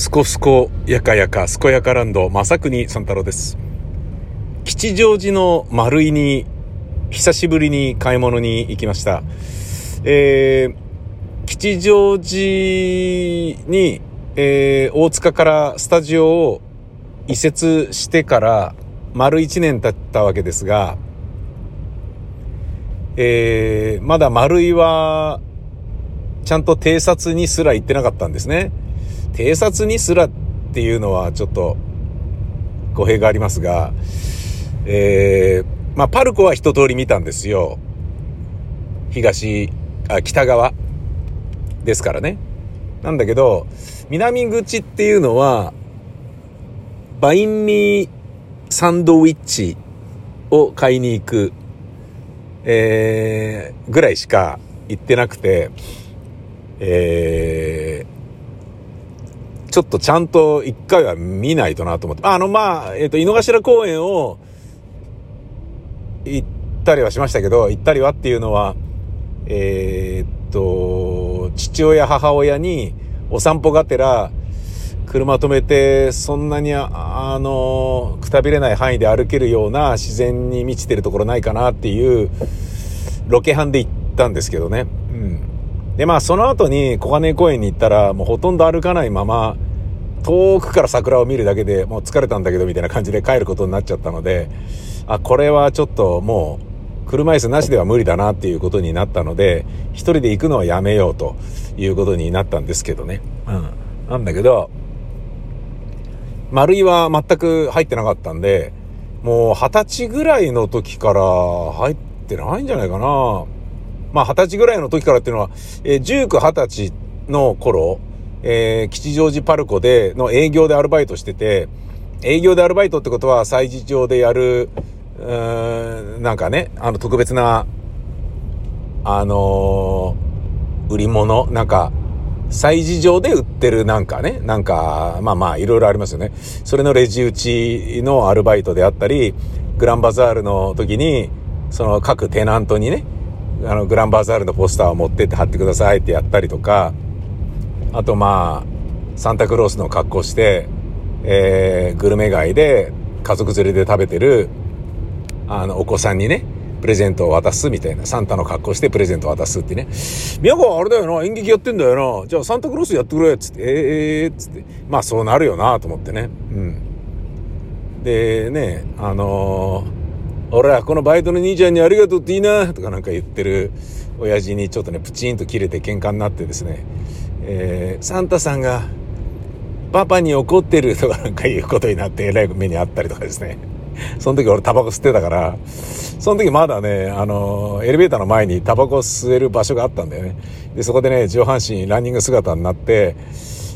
すこすこやかやかすこやかランド正国三太郎です吉祥寺の丸井に久しぶりに買い物に行きましたえー、吉祥寺に、えー、大塚からスタジオを移設してから丸1年経ったわけですがえー、まだ丸井はちゃんと偵察にすら行ってなかったんですね。偵察にすらっていうのはちょっと語弊がありますが、えー、まあ、パルコは一通り見たんですよ。東、あ、北側ですからね。なんだけど、南口っていうのは、バインミーサンドウィッチを買いに行く、えー、ぐらいしか行ってなくて、えー、ちょっとちゃんと一回は見ないとなと思って。あの、まあ、えっ、ー、と、井の頭公園を行ったりはしましたけど、行ったりはっていうのは、えー、っと、父親、母親にお散歩がてら、車止めて、そんなにあ、あの、くたびれない範囲で歩けるような自然に満ちてるところないかなっていう、ロケハンで行ったんですけどね。うん。で、まあ、その後に小金井公園に行ったら、もうほとんど歩かないまま、遠くから桜を見るだけでもう疲れたんだけど、みたいな感じで帰ることになっちゃったので、あ、これはちょっともう、車椅子なしでは無理だなっていうことになったので、一人で行くのはやめようということになったんですけどね。うん。なんだけど、丸井は全く入ってなかったんで、もう二十歳ぐらいの時から入ってないんじゃないかな。まあ、二十歳ぐらいの時からっていうのは、えー、19、20歳の頃、えー、吉祥寺パルコで、の営業でアルバイトしてて、営業でアルバイトってことは、催事場でやる、うーん、なんかね、あの、特別な、あのー、売り物、なんか、催事場で売ってるなんかね、なんか、まあまあ、いろいろありますよね。それのレジ打ちのアルバイトであったり、グランバザールの時に、その各テナントにね、あの、グランバーザールのポスターを持ってって貼ってくださいってやったりとか、あとまあ、サンタクロースの格好して、えー、グルメ街で家族連れで食べてる、あの、お子さんにね、プレゼントを渡すみたいな。サンタの格好してプレゼントを渡すってね。宮川あれだよな、演劇やってんだよな。じゃあサンタクロースやってくれ、つって、ええー、つって。まあそうなるよなと思ってね。うん。でね、あのー俺らこのバイトの兄ちゃんにありがとうっていいなとかなんか言ってる親父にちょっとねプチンと切れて喧嘩になってですね、えー、サンタさんがパパに怒ってるとかなんかいうことになってえらい目にあったりとかですね。その時俺タバコ吸ってたからその時まだねあのエレベーターの前にタバコ吸える場所があったんだよね。でそこでね上半身ランニング姿になって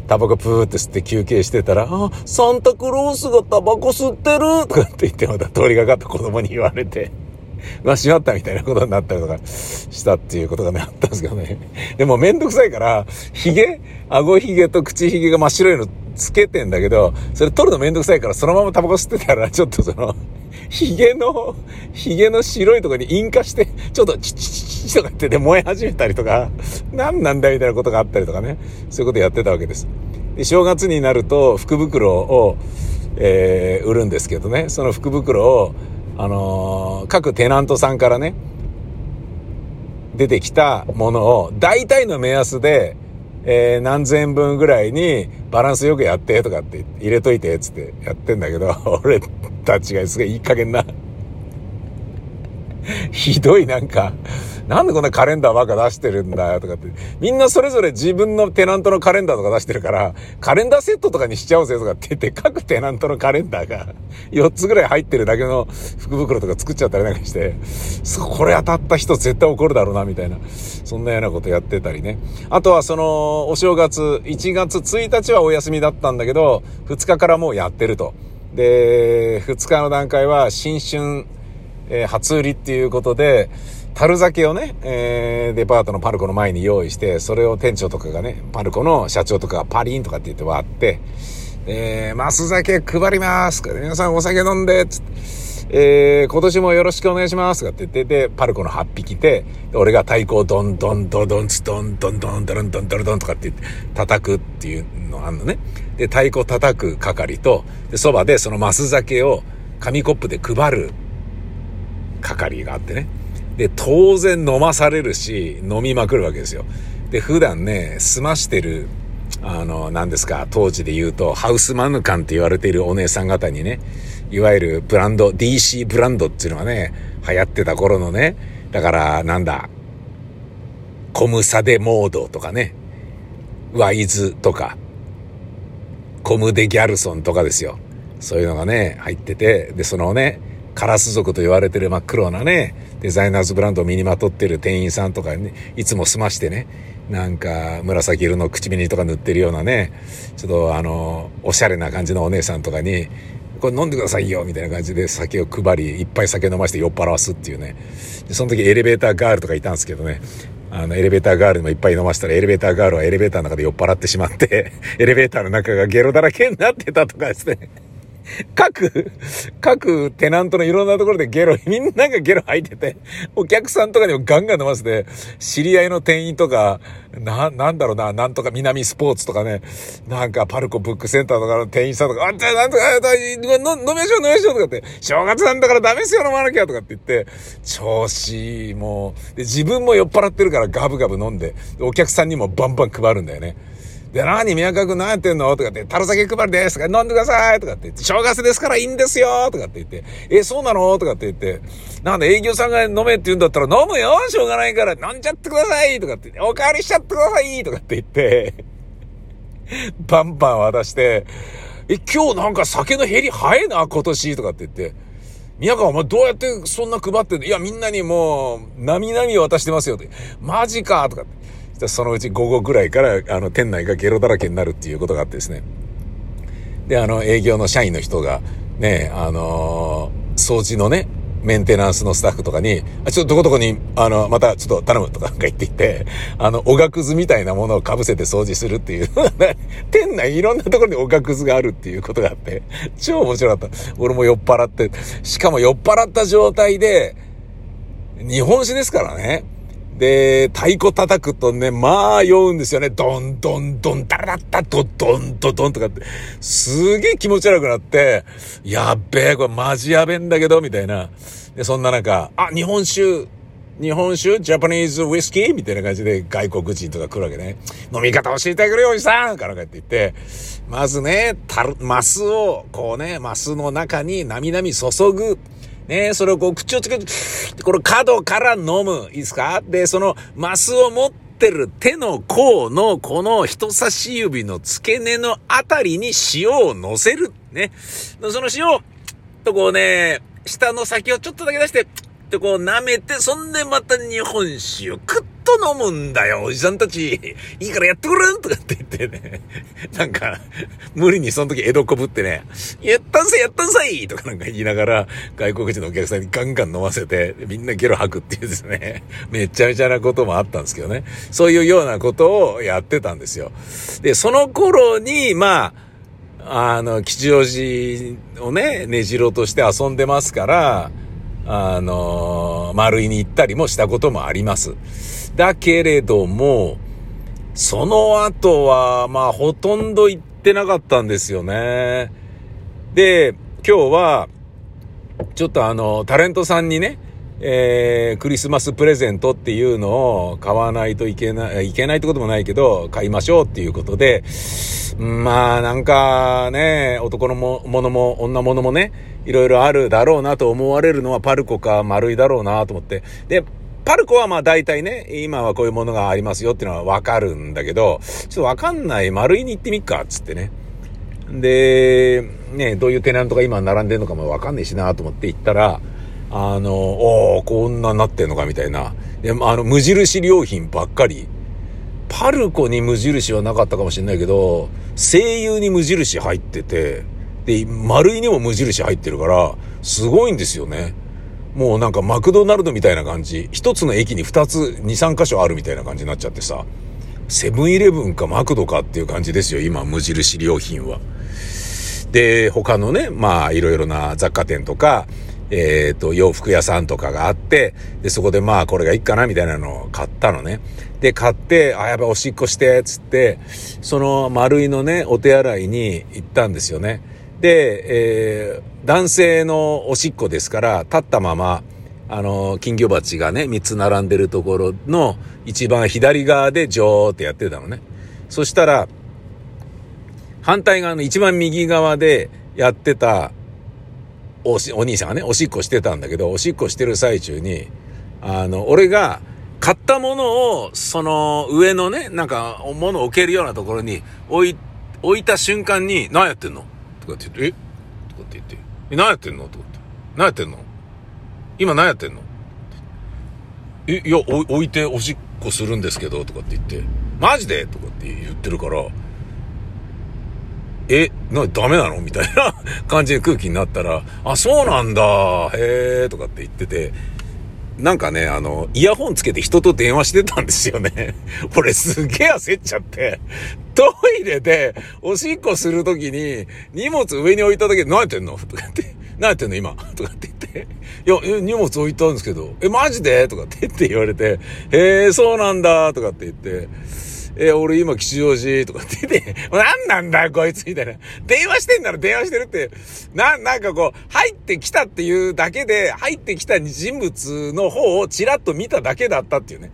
タバコプーって吸って休憩してたら、あ、サンタクロースがタバコ吸ってるとかって言ってまた通りがかった子供に言われて、まあ、しまったみたいなことになったりとかしたっていうことがね、あったんですけどね。でもめんどくさいから、髭顎髭と口髭が真っ白いのつけてんだけど、それ取るのめんどくさいからそのままタバコ吸ってたら、ちょっとその、髭の、髭の白いとこに引火して、ちょっとチチチチとかってで燃え始めたりとか、何なんだみたいなことがあったりとかね、そういうことやってたわけです。で、正月になると福袋を、えー、売るんですけどね、その福袋を、あのー、各テナントさんからね、出てきたものを、大体の目安で、えー、何千分ぐらいにバランスよくやってとかって入れといて、つってやってんだけど、俺たちがすげえいい加減な ひどいなんか、なんでこんなカレンダーばっか出してるんだよとかって。みんなそれぞれ自分のテナントのカレンダーとか出してるから、カレンダーセットとかにしちゃおうぜとかって言って、各テナントのカレンダーが 4つぐらい入ってるだけの福袋とか作っちゃったりなんかして、これ当たった人絶対怒るだろうな、みたいな。そんなようなことやってたりね。あとはその、お正月、1月1日はお休みだったんだけど、2日からもうやってると。で、2日の段階は新春、えー、初売りっていうことで、樽酒をね、えー、デパートのパルコの前に用意して、それを店長とかがね、パルコの社長とかがパリンとかって言って割って、えー、マス酒配ります皆さんお酒飲んでつって、えー、今年もよろしくお願いしますとかって言って、で、パルコの8匹で、俺が太鼓をドンドンドドンツドンドンドンドンドンドンドンとかって言って叩くっていうのあんのね。で、太鼓叩く係と、そばでそのマス酒を紙コップで配る係があってね。で、当然飲まされるし、飲みまくるわけですよ。で、普段ね、済ましてる、あの、何ですか、当時で言うと、ハウスマヌカンって言われているお姉さん方にね、いわゆるブランド、DC ブランドっていうのがね、流行ってた頃のね、だから、なんだ、コムサデモードとかね、ワイズとか、コムデギャルソンとかですよ。そういうのがね、入ってて、で、そのね、カラス族と言われてる真っ黒なね、デザイナーズブランドを身にまとってる店員さんとかね、いつも済ましてね、なんか紫色の口紅とか塗ってるようなね、ちょっとあの、おしゃれな感じのお姉さんとかに、これ飲んでくださいよみたいな感じで酒を配り、いっぱい酒飲まして酔っ払わすっていうね。でその時エレベーターガールとかいたんですけどね、あの、エレベーターガールにもいっぱい飲ましたら、エレベーターガールはエレベーターの中で酔っ払ってしまって、エレベーターの中がゲロだらけになってたとかですね。各、各テナントのいろんなところでゲロ、みんながゲロ吐いてて、お客さんとかにもガンガン飲ませて、知り合いの店員とか、な、なんだろうな、なんとか南スポーツとかね、なんかパルコブックセンターとかの店員さんとか、あ、じゃあなんとか、飲みましょう飲みましょうとかって、正月なんだからダメですよ飲まなきゃとかって言って、調子もう、で、自分も酔っ払ってるからガブガブ飲んで、お客さんにもバンバン配るんだよね。で、何宮川くん何やってんの？とかって、タロ酒配りですとか、飲んでくださいとかって言って、正月ですからいいんですよ！とかって言って、え、そうなの？とかって言って、なんで営業さんが飲めって言うんだったら飲むよ！しょうがないから飲んじゃってください！とかって、おかわりしちゃってください！とかって言って、バンバン渡して、え、今日なんか酒の減り早いな、今年！とかって言って、宮川お前どうやってそんな配ってんの？いや、みんなにもう、なみなみ渡してますよって。マジか！とかって。そのうち午後ぐらいから、あの、店内がゲロだらけになるっていうことがあってですね。で、あの、営業の社員の人が、ね、あのー、掃除のね、メンテナンスのスタッフとかに、あ、ちょっとどこどこに、あの、またちょっと頼むとかなんか言っていて、あの、おがくずみたいなものを被せて掃除するっていう、店内いろんなところにおがくずがあるっていうことがあって、超面白かった。俺も酔っ払って、しかも酔っ払った状態で、日本酒ですからね。で、太鼓叩くとね、まあ酔うんですよね。ドンドンドン、ダラダッタドドンドドンとかって、すげえ気持ち悪くなって、やっべえ、これマジやべえんだけど、みたいな。で、そんな中、あ、日本酒、日本酒ジャパニーズウイスキーみたいな感じで外国人とか来るわけね。飲み方教えてくれよ、おじさんからかって言って、まずね、たる、マスを、こうね、マスの中になみなみ注ぐ。ねそれをこう口をつけて、この角から飲む。いいですか？で、そのマスを持ってる手の甲のこの人差し指の付け根のあたりに塩を乗せる。ね。その塩、とこうね、下の先をちょっとだけ出して、とこう舐めて、そんでまた日本酒をクッと飲むんだよ、おじさんたち。いいからやってくれんとかって言ってね。なんか、無理にその時江戸こぶってね、やったんさい、やったんさいとかなんか言いながら、外国人のお客さんにガンガン飲ませて、みんなゲロ吐くっていうですね、めちゃめちゃなこともあったんですけどね。そういうようなことをやってたんですよ。で、その頃に、まあ、あの、吉祥寺をね、ねじろとして遊んでますから、あの、丸井に行ったりもしたこともあります。だけれども、その後は、まあ、ほとんど行ってなかったんですよね。で、今日は、ちょっとあの、タレントさんにね、えー、クリスマスプレゼントっていうのを買わないといけない、いけないってこともないけど、買いましょうっていうことで、まあなんかね、男のもものも女ものもね、いろいろあるだろうなと思われるのはパルコか丸いだろうなと思って。で、パルコはまあ大体ね、今はこういうものがありますよっていうのはわかるんだけど、ちょっとわかんない丸いに行ってみっか、つってね。で、ね、どういうテナントが今並んでるのかもわかんないしなと思って行ったら、あの、おこんなになってんのかみたいな。で、あの、無印良品ばっかり。パルコに無印はなかったかもしれないけど、声優に無印入ってて、で、丸いにも無印入ってるから、すごいんですよね。もうなんかマクドナルドみたいな感じ。一つの駅に二つ、二、三箇所あるみたいな感じになっちゃってさ。セブンイレブンかマクドかっていう感じですよ、今、無印良品は。で、他のね、まあ、いろいろな雑貨店とか、えっ、ー、と、洋服屋さんとかがあって、で、そこでまあ、これがいいかな、みたいなのを買ったのね。で、買って、あ、やばい、おしっこして、つって、その丸いのね、お手洗いに行ったんですよね。で、えー、男性のおしっこですから、立ったまま、あの、金魚鉢がね、3つ並んでるところの一番左側でジョーってやってたのね。そしたら、反対側の一番右側でやってたおし、お兄さんがね、おしっこしてたんだけど、おしっこしてる最中に、あの、俺が買ったものを、その上のね、なんか、物を置けるようなところに置い、置いた瞬間に、何やってんの？とかって言って、え？とかって言って、え、何やってんの？とかって。何やってんの？今何やってんの？え、いや、置いておしっこするんですけど、とかって言って、マジで？とかって言ってるから、え、な、ダメなの？みたいな 感じで空気になったら、あ、そうなんだ、へえ、とかって言ってて、なんかね、あの、イヤホンつけて人と電話してたんですよね。俺すげえ焦っちゃって、トイレでおしっこするときに荷物上に置いただけで何やってんの？とか言って、何やってんの？今。とかって言って、いや、荷物置いたんですけど、え、マジで？とかって言って言われて、へえ、そうなんだとかって言って、えー、俺今吉祥寺とかって、何なんだよこいつみたいな。電話してんなら電話してるって、な、なんかこう、入ってきたっていうだけで、入ってきた人物の方をチラッと見ただけだったっていうね。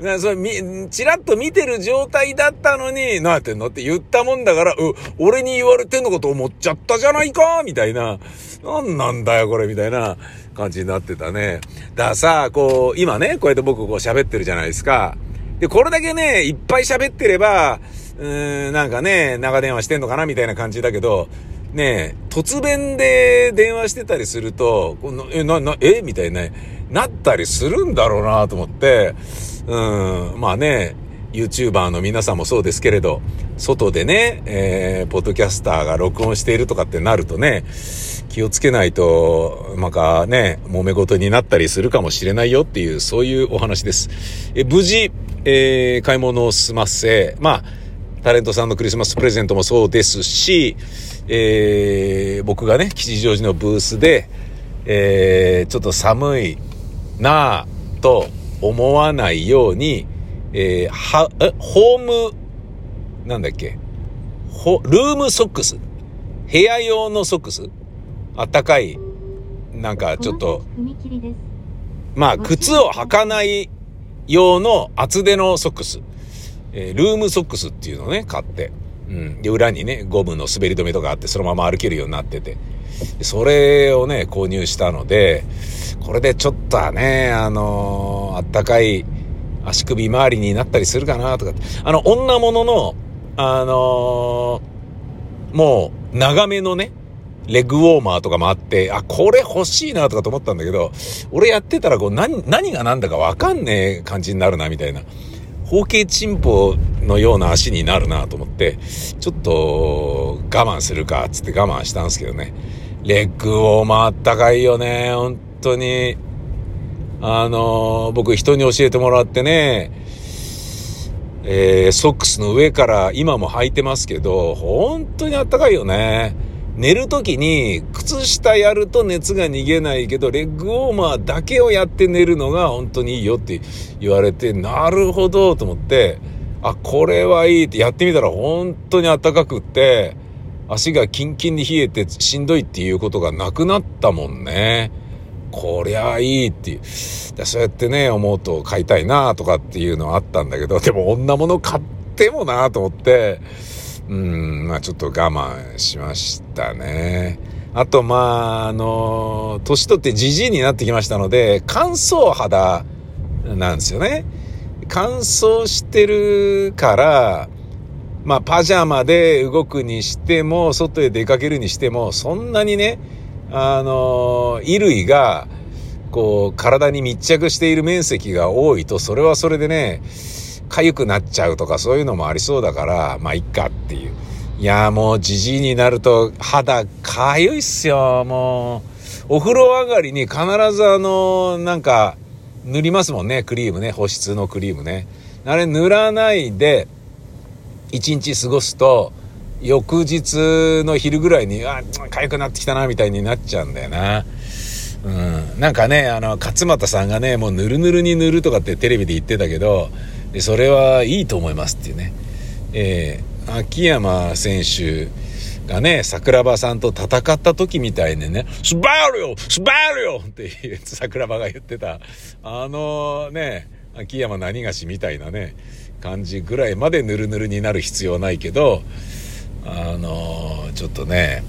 なそれ、み、チラッと見てる状態だったのに、何やってんのって言ったもんだから、う、俺に言われてんのこと思っちゃったじゃないかみたいな。なんなんだよ、これ、みたいな感じになってたね。だからさ、こう、今ね、こうやって僕こう喋ってるじゃないですか。で、これだけね、いっぱい喋ってれば、うーん、なんかね、長電話してんのかなみたいな感じだけど、ね突然で電話してたりすると、このえ、な、な、え？みたいな、なったりするんだろうなと思って、うん、まあね、YouTuber の皆さんもそうですけれど、外でね、えー、ポッドキャスターが録音しているとかってなるとね、気をつけないと、まかね、揉め事になったりするかもしれないよっていう、そういうお話です。え、無事、えー、買い物を済ませ、まあ、タレントさんのクリスマスプレゼントもそうですし、えー、僕がね、吉祥寺のブースで、えー、ちょっと寒いなぁと思わないように、えー、は、え、ホーム、なんだっけ、ほ、ルームソックス。部屋用のソックスあったかい、なんかちょっと、まあ、靴を履かない用の厚手のソックス。えー、ルームソックスっていうのをね、買って。うん。で、裏にね、ゴムの滑り止めとかあって、そのまま歩けるようになってて。それをね、購入したので、これでちょっとはね、あのー、あったかい足首周りになったりするかなとか。あの、女物の、あのー、もう、長めのね、レッグウォーマーとかもあって、あ、これ欲しいなとかと思ったんだけど、俺やってたらこう何、何が何だかわかんねえ感じになるな、みたいな。包茎チンポのような足になるなと思って、ちょっと我慢するか、つって我慢したんですけどね。レッグウォーマーあったかいよね、本当に。あの僕人に教えてもらってね、えー、ソックスの上から今も履いてますけど、本当にあったかいよね。寝るときに靴下やると熱が逃げないけど、レッグウォーマーだけをやって寝るのが本当にいいよって言われて、なるほどと思って、あ、これはいいってやってみたら本当に暖かくって、足がキンキンに冷えてしんどいっていうことがなくなったもんね。こりゃいいっていう。そうやってね、思うと買いたいなとかっていうのはあったんだけど、でも女物買ってもなと思って、うん、まあちょっと我慢しましたね。あと、まあ、あの、年取ってじじいになってきましたので、乾燥肌なんですよね。乾燥してるから、まあ、パジャマで動くにしても、外へ出かけるにしても、そんなにね、あの、衣類が、こう、体に密着している面積が多いと、それはそれでね、痒くなっちゃうとかそういうのもありそうだから、まあ、いっかっていう。いや、もう、じじいになると肌痒いっすよ、もう。お風呂上がりに必ずあの、なんか、塗りますもんね、クリームね、保湿のクリームね。あれ塗らないで、一日過ごすと、翌日の昼ぐらいに、あ、痒くなってきたな、みたいになっちゃうんだよな。うん。なんかね、あの、勝俣さんがね、もうぬるぬるに塗るとかってテレビで言ってたけど、でそれはいいと思いますっていうね。えー、秋山選手がね、桜庭さんと戦った時みたいにね、スバールよスバールよって桜庭が言ってた、あのね、秋山何がしみたいなね、感じぐらいまでぬるぬるになる必要ないけど、あのちょっとね、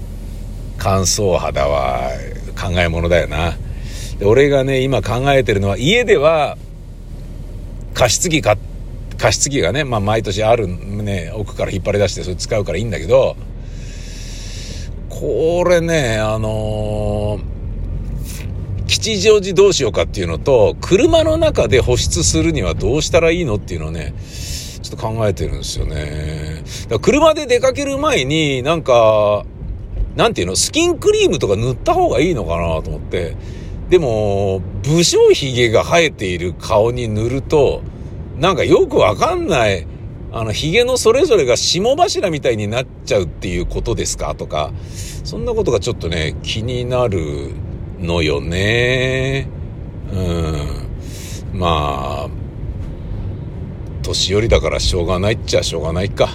乾燥肌は考え物だよな。俺がね、今考えてるのは、家では加湿器買っ加湿器がね、まあ毎年あるね、奥から引っ張り出してそれ使うからいいんだけど、これね、あのー、吉祥寺どうしようかっていうのと、車の中で保湿するにはどうしたらいいのっていうのをね、ちょっと考えてるんですよね。だから車で出かける前に、なんか、なんていうの、スキンクリームとか塗った方がいいのかなと思って。でも、武将髭が生えている顔に塗ると、なんかよくわかんない、あの、髭のそれぞれが霜柱みたいになっちゃうっていうことですか？とか、そんなことがちょっとね、気になるのよね。うん。まあ、年寄りだからしょうがないっちゃしょうがないか。